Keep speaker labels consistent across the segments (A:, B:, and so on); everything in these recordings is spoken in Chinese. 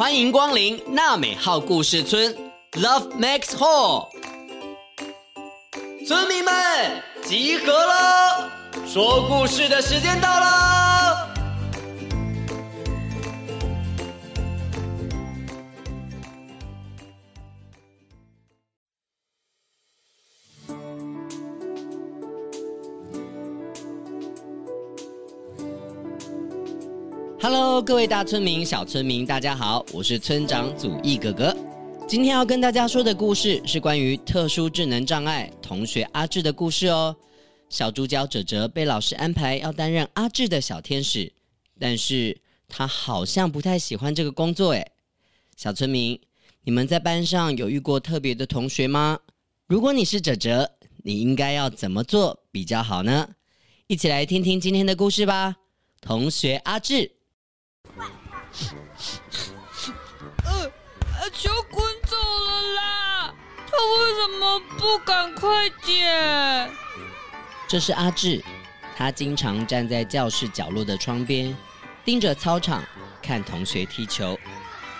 A: 欢迎光临娜美号故事村，Love Max Hall。村民们集合了，说故事的时间到了。Hello，各位大村民、小村民，大家好，我是村长祖义哥哥。今天要跟大家说的故事是关于特殊智能障碍同学阿志的故事哦。小主角哲哲被老师安排要担任阿志的小天使，但是他好像不太喜欢这个工作诶。小村民，你们在班上有遇过特别的同学吗？如果你是哲哲，你应该要怎么做比较好呢？一起来听听今天的故事吧。同学阿志。
B: 呃，球滚走了啦！他为什么不赶快捡？
A: 这是阿志，他经常站在教室角落的窗边，盯着操场看同学踢球。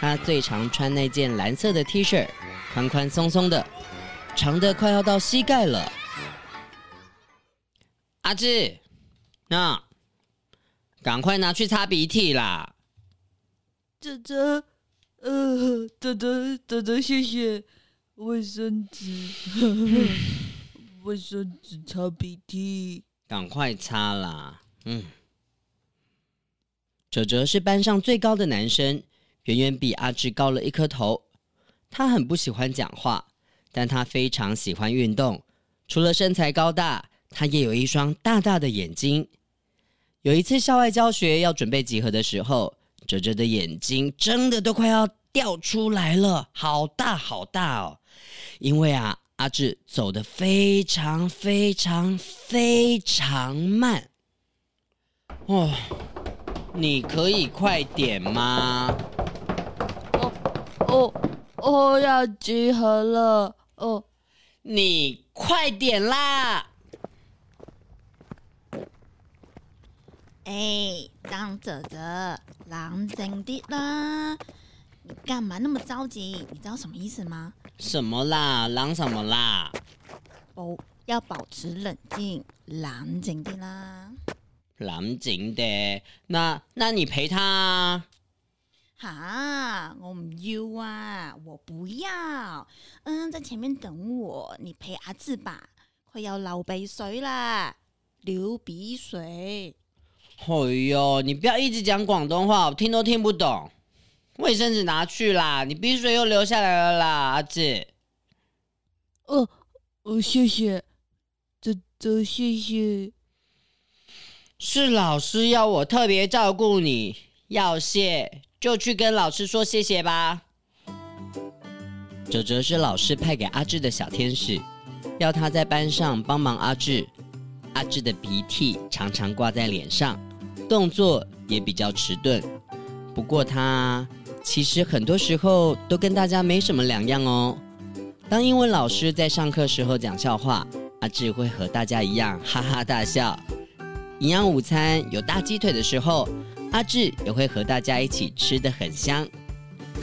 A: 他最常穿那件蓝色的 T 恤，宽宽松松的，长的快要到膝盖了。阿志，那赶快拿去擦鼻涕啦！
B: 哲哲，呃，哲哲，哲哲，谢谢卫生纸，卫生纸擦鼻涕，
A: 赶快擦啦！嗯，哲哲是班上最高的男生，远远比阿志高了一颗头。他很不喜欢讲话，但他非常喜欢运动。除了身材高大，他也有一双大大的眼睛。有一次校外教学要准备集合的时候。哲哲的眼睛真的都快要掉出来了，好大好大哦！因为啊，阿志走得非常非常非常慢。哦，你可以快点吗？
B: 哦哦哦，要集合了哦！
A: 你快点啦！
C: 哎，张哲哲，冷静啲啦！你干嘛那么着急？你知道什么意思吗？
A: 什么啦？冷什么啦？
C: 哦，要保持冷静，冷静啲啦！
A: 冷静的，那那你陪他啊？
C: 哈，我唔要啊，我不要。嗯，在前面等我，你陪阿志吧，快要流鼻水啦，流鼻水。
A: 哎呦，你不要一直讲广东话，我听都听不懂。卫生纸拿去啦，你鼻水又流下来了啦，阿志。
B: 哦，哦，谢谢，这这谢谢。
A: 是老师要我特别照顾你，要谢就去跟老师说谢谢吧。哲哲是老师派给阿志的小天使，要他在班上帮忙阿志。阿志的鼻涕常常挂在脸上。动作也比较迟钝，不过他其实很多时候都跟大家没什么两样哦。当英文老师在上课时候讲笑话，阿智会和大家一样哈哈大笑。营养午餐有大鸡腿的时候，阿智也会和大家一起吃得很香。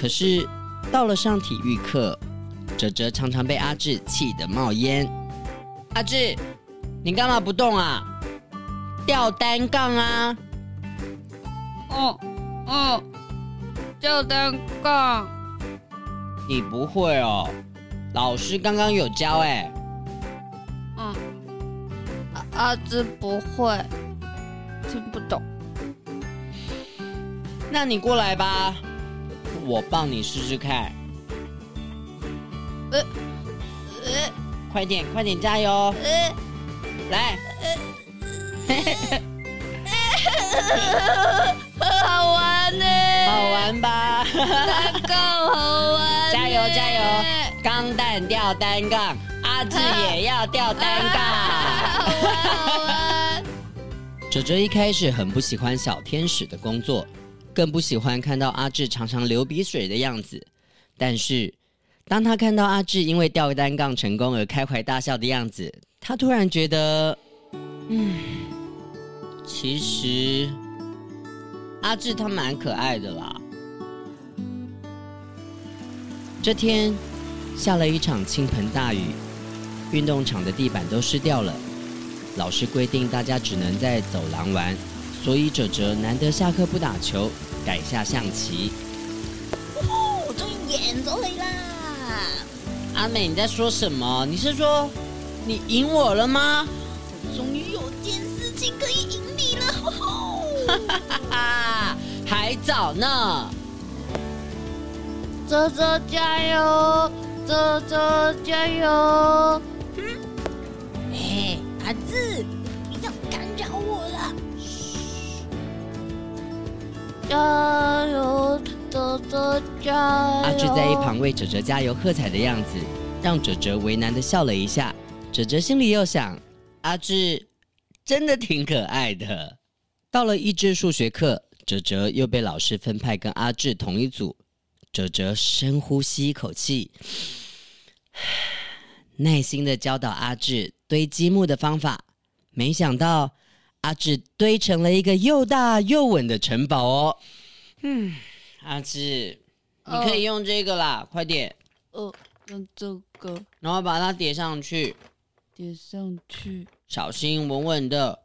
A: 可是到了上体育课，哲哲常常被阿智气得冒烟。阿智，你干嘛不动啊？吊单杠啊！
B: 哦哦，吊单杠，
A: 你不会哦？老师刚刚有教哎。
B: 嗯，阿阿智不会，听不懂。
A: 那你过来吧，我帮你试试看。
B: 呃呃，
A: 快点快点加油！
B: 呃，
A: 来。
B: 好玩呢，
A: 好玩吧？
B: 单杠好玩，
A: 加油加油！钢弹吊单杠，阿志也要吊单杠。
B: 好玩。
A: 哲哲一开始很不喜欢小天使的工作，更不喜欢看到阿志常常流鼻水的样子。但是，当他看到阿志因为吊单杠成功而开怀大笑的样子，他突然觉得，嗯，其实。阿志他蛮可爱的啦，这天下了一场倾盆大雨，运动场的地板都湿掉了。老师规定大家只能在走廊玩，所以哲哲难得下课不打球，改下象棋。
C: 哦，终于演走了啦！
A: 阿美，你在说什么？你是说你赢我了吗？
C: 我终于有
A: 还早呢。
B: 泽泽加油！泽泽加油！
C: 嗯，哎，阿志，不要干扰我了。
B: 加油，泽泽加油！
A: 阿志在一旁为哲哲加油喝彩的样子，让哲哲为难的笑了一下。哲哲心里又想：阿志真的挺可爱的。到了益智数学课，哲哲又被老师分派跟阿志同一组。哲哲深呼吸一口气，耐心的教导阿志堆积木的方法。没想到阿志堆成了一个又大又稳的城堡哦。嗯，阿志，你可以用这个啦，快点。
B: 哦，用这个，
A: 然后把它叠上去。
B: 叠上去，
A: 小心，稳稳的。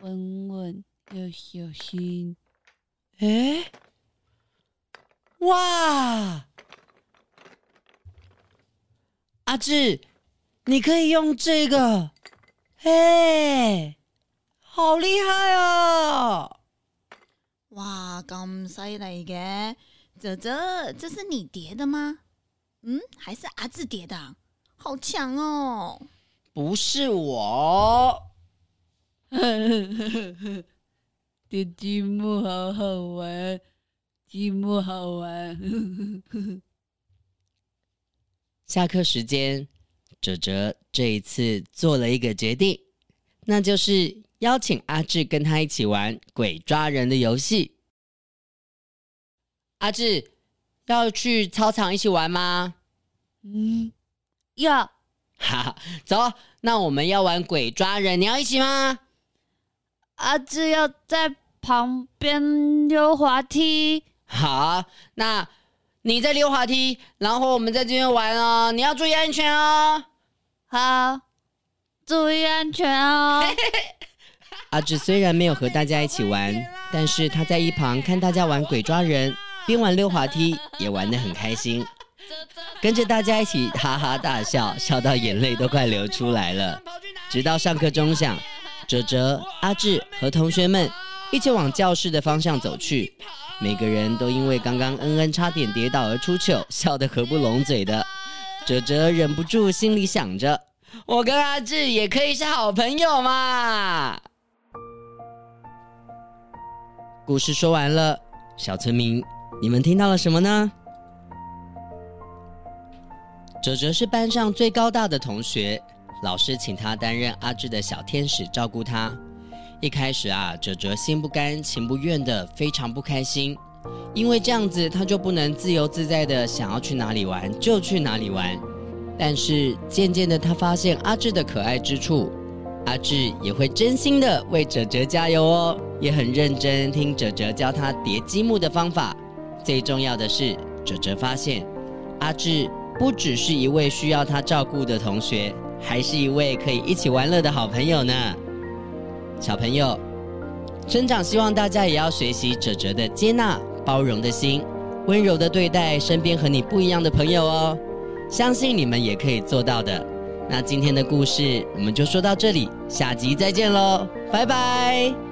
B: 稳稳要小心。
A: 诶。哇，阿志，你可以用这个，嘿，好厉害哦！
C: 哇，咁犀利嘅，泽泽，这是你叠的吗？嗯，还是阿志叠的？好强哦！
A: 不是我，
B: 叠积木好好玩。积木好玩。
A: 下课时间，哲哲这一次做了一个决定，那就是邀请阿志跟他一起玩鬼抓人的游戏。阿志，要去操场一起玩吗？
B: 嗯，要。
A: 哈，走，那我们要玩鬼抓人，你要一起吗？
B: 阿志要在旁边溜滑梯。
A: 好，那你在溜滑梯，然后我们在这边玩哦。你要注意安全哦。
B: 好，注意安全哦。
A: 阿志虽然没有和大家一起玩，但是他在一旁看大家玩鬼抓人，边玩溜滑梯，也玩得很开心，跟着大家一起哈哈大笑，笑到眼泪都快流出来了。直到上课钟响，哲哲、阿志和同学们一起往教室的方向走去。每个人都因为刚刚恩恩差点跌倒而出糗，笑得合不拢嘴的。哲哲忍不住心里想着：我跟阿志也可以是好朋友嘛。故事说完了，小村民，你们听到了什么呢？哲哲是班上最高大的同学，老师请他担任阿志的小天使，照顾他。一开始啊，哲哲心不甘情不愿的，非常不开心，因为这样子他就不能自由自在的想要去哪里玩就去哪里玩。但是渐渐的，他发现阿志的可爱之处，阿志也会真心的为哲哲加油哦，也很认真听哲哲教他叠积木的方法。最重要的是，哲哲发现阿志不只是一位需要他照顾的同学，还是一位可以一起玩乐的好朋友呢。小朋友，村长希望大家也要学习哲哲的接纳、包容的心，温柔的对待身边和你不一样的朋友哦。相信你们也可以做到的。那今天的故事我们就说到这里，下集再见喽，拜拜。